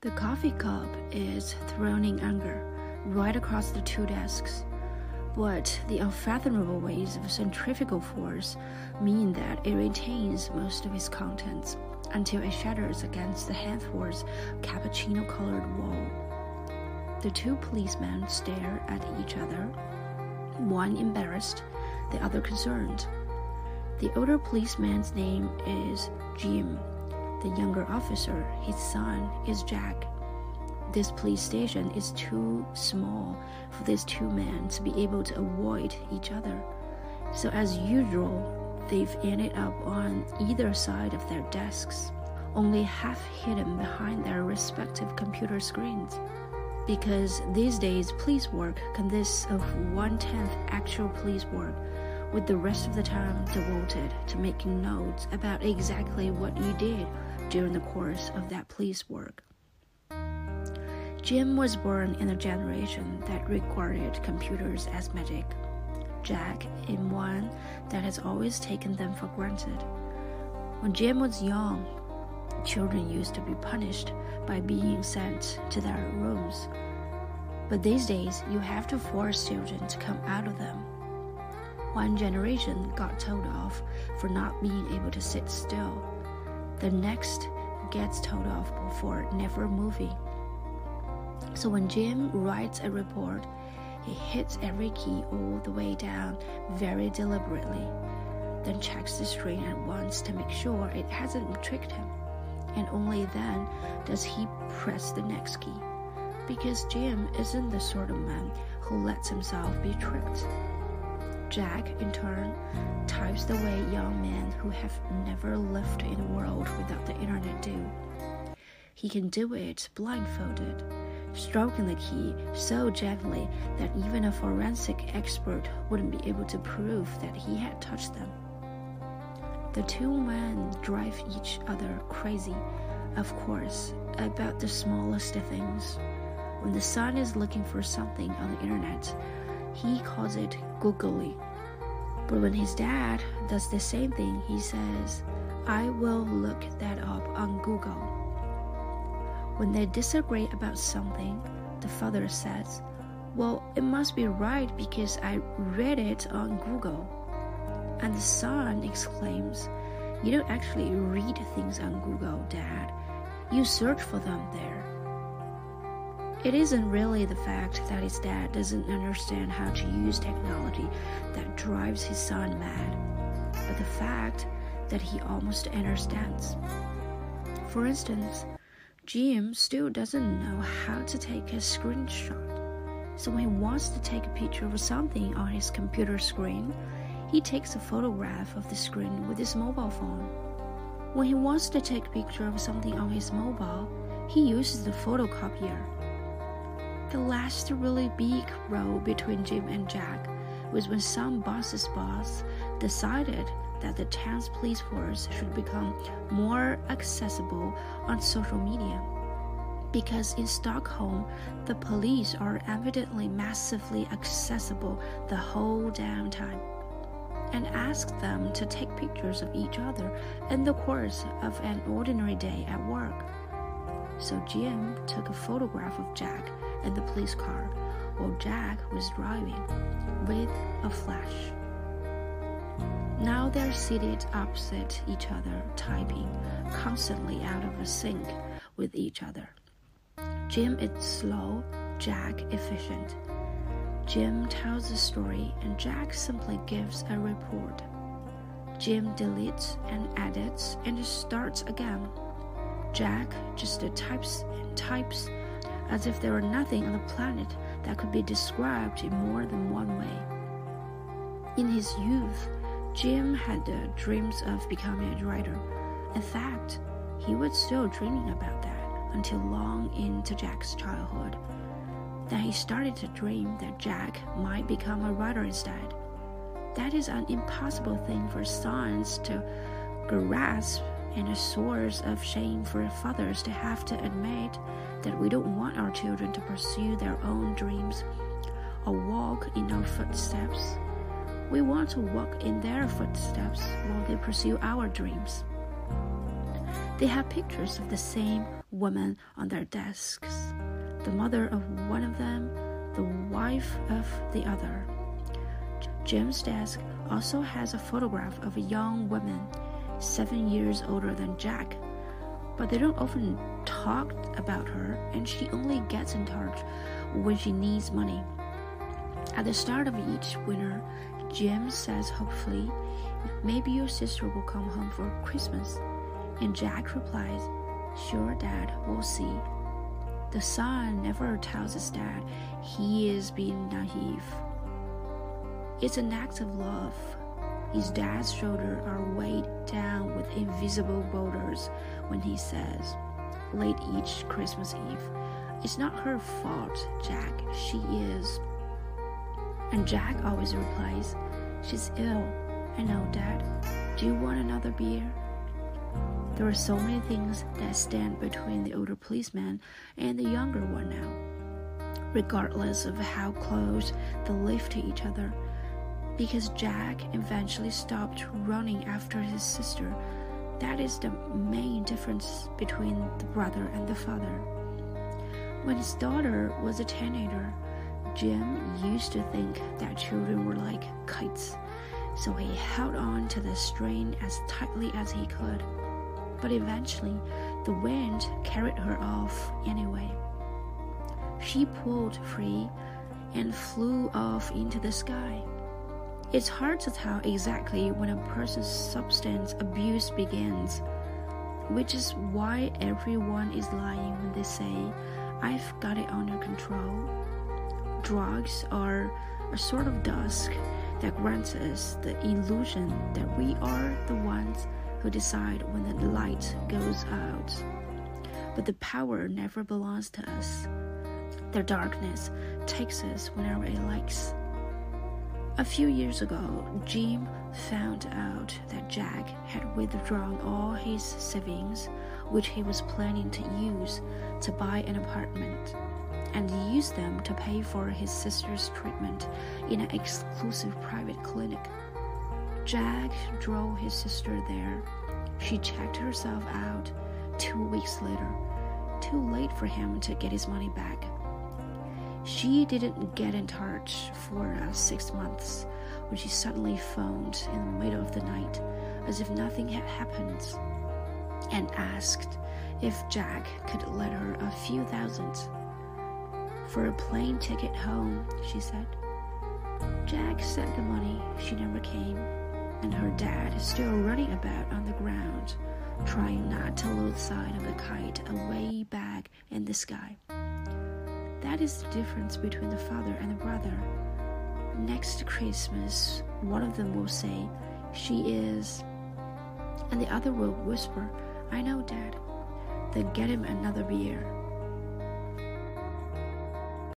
The coffee cup is thrown in anger right across the two desks. But the unfathomable ways of centrifugal force mean that it retains most of its contents until it shatters against the henceforth cappuccino colored wall. The two policemen stare at each other, one embarrassed, the other concerned. The older policeman's name is Jim. The younger officer, his son, is Jack. This police station is too small for these two men to be able to avoid each other. So, as usual, they've ended up on either side of their desks, only half hidden behind their respective computer screens. Because these days, police work consists of one tenth actual police work, with the rest of the time devoted to making notes about exactly what you did during the course of that police work. Jim was born in a generation that regarded computers as magic. Jack in one that has always taken them for granted. When Jim was young, children used to be punished by being sent to their rooms. But these days, you have to force children to come out of them. One generation got told off for not being able to sit still. The next gets told off for never moving. So when Jim writes a report, he hits every key all the way down very deliberately, then checks the screen at once to make sure it hasn't tricked him. And only then does he press the next key. Because Jim isn't the sort of man who lets himself be tricked. Jack, in turn, types the way young men who have never lived in a world without the internet do. He can do it blindfolded stroking the key so gently that even a forensic expert wouldn't be able to prove that he had touched them. The two men drive each other crazy, of course, about the smallest of things. When the son is looking for something on the internet, he calls it googly. But when his dad does the same thing, he says, I will look that up on Google. When they disagree about something, the father says, Well, it must be right because I read it on Google. And the son exclaims, You don't actually read things on Google, Dad. You search for them there. It isn't really the fact that his dad doesn't understand how to use technology that drives his son mad, but the fact that he almost understands. For instance, Jim still doesn't know how to take a screenshot. So when he wants to take a picture of something on his computer screen, he takes a photograph of the screen with his mobile phone. When he wants to take a picture of something on his mobile, he uses the photocopier. The last really big row between Jim and Jack was when some boss's boss decided that the town's police force should become more accessible on social media. Because in Stockholm, the police are evidently massively accessible the whole damn time. And asked them to take pictures of each other in the course of an ordinary day at work. So Jim took a photograph of Jack in the police car while Jack was driving with a flash. Now they're seated opposite each other, typing constantly out of sync with each other. Jim is slow, Jack efficient. Jim tells a story and Jack simply gives a report. Jim deletes and edits and starts again. Jack just the types and types as if there were nothing on the planet that could be described in more than one way. In his youth, Jim had the dreams of becoming a writer. In fact, he was still dreaming about that until long into Jack's childhood. Then he started to dream that Jack might become a writer instead. That is an impossible thing for science to grasp and a source of shame for fathers to have to admit that we don't want our children to pursue their own dreams or walk in our footsteps. We want to walk in their footsteps while they pursue our dreams. They have pictures of the same woman on their desks the mother of one of them, the wife of the other. Jim's desk also has a photograph of a young woman, seven years older than Jack. But they don't often talk about her, and she only gets in touch when she needs money. At the start of each winter, Jim says hopefully, maybe your sister will come home for Christmas. And Jack replies, Sure, Dad, we'll see. The son never tells his dad he is being naive. It's an act of love. His dad's shoulders are weighed down with invisible boulders when he says, late each Christmas Eve, It's not her fault, Jack, she is. And Jack always replies, She's ill. I know, Dad. Do you want another beer? There are so many things that stand between the older policeman and the younger one now, regardless of how close they live to each other. Because Jack eventually stopped running after his sister. That is the main difference between the brother and the father. When his daughter was a teenager, Jim used to think that children were like kites, so he held on to the string as tightly as he could but eventually the wind carried her off anyway. She pulled free and flew off into the sky. It's hard to tell exactly when a person's substance abuse begins, which is why everyone is lying when they say, I've got it under control. Drugs are a sort of dusk that grants us the illusion that we are the ones who decide when the light goes out. But the power never belongs to us. The darkness takes us whenever it likes. A few years ago, Jim found out that Jack had withdrawn all his savings, which he was planning to use to buy an apartment, and use them to pay for his sister's treatment in an exclusive private clinic. Jack drove his sister there. She checked herself out two weeks later, too late for him to get his money back. She didn't get in touch for uh, six months when she suddenly phoned in the middle of the night as if nothing had happened and asked if Jack could let her a few thousand. For a plane ticket home, she said. Jack sent the money, she never came and her dad is still running about on the ground, trying not to lose sight of the kite away back in the sky. That is the difference between the father and the brother. Next Christmas, one of them will say, She is, and the other will whisper, I know, Dad. Then get him another beer.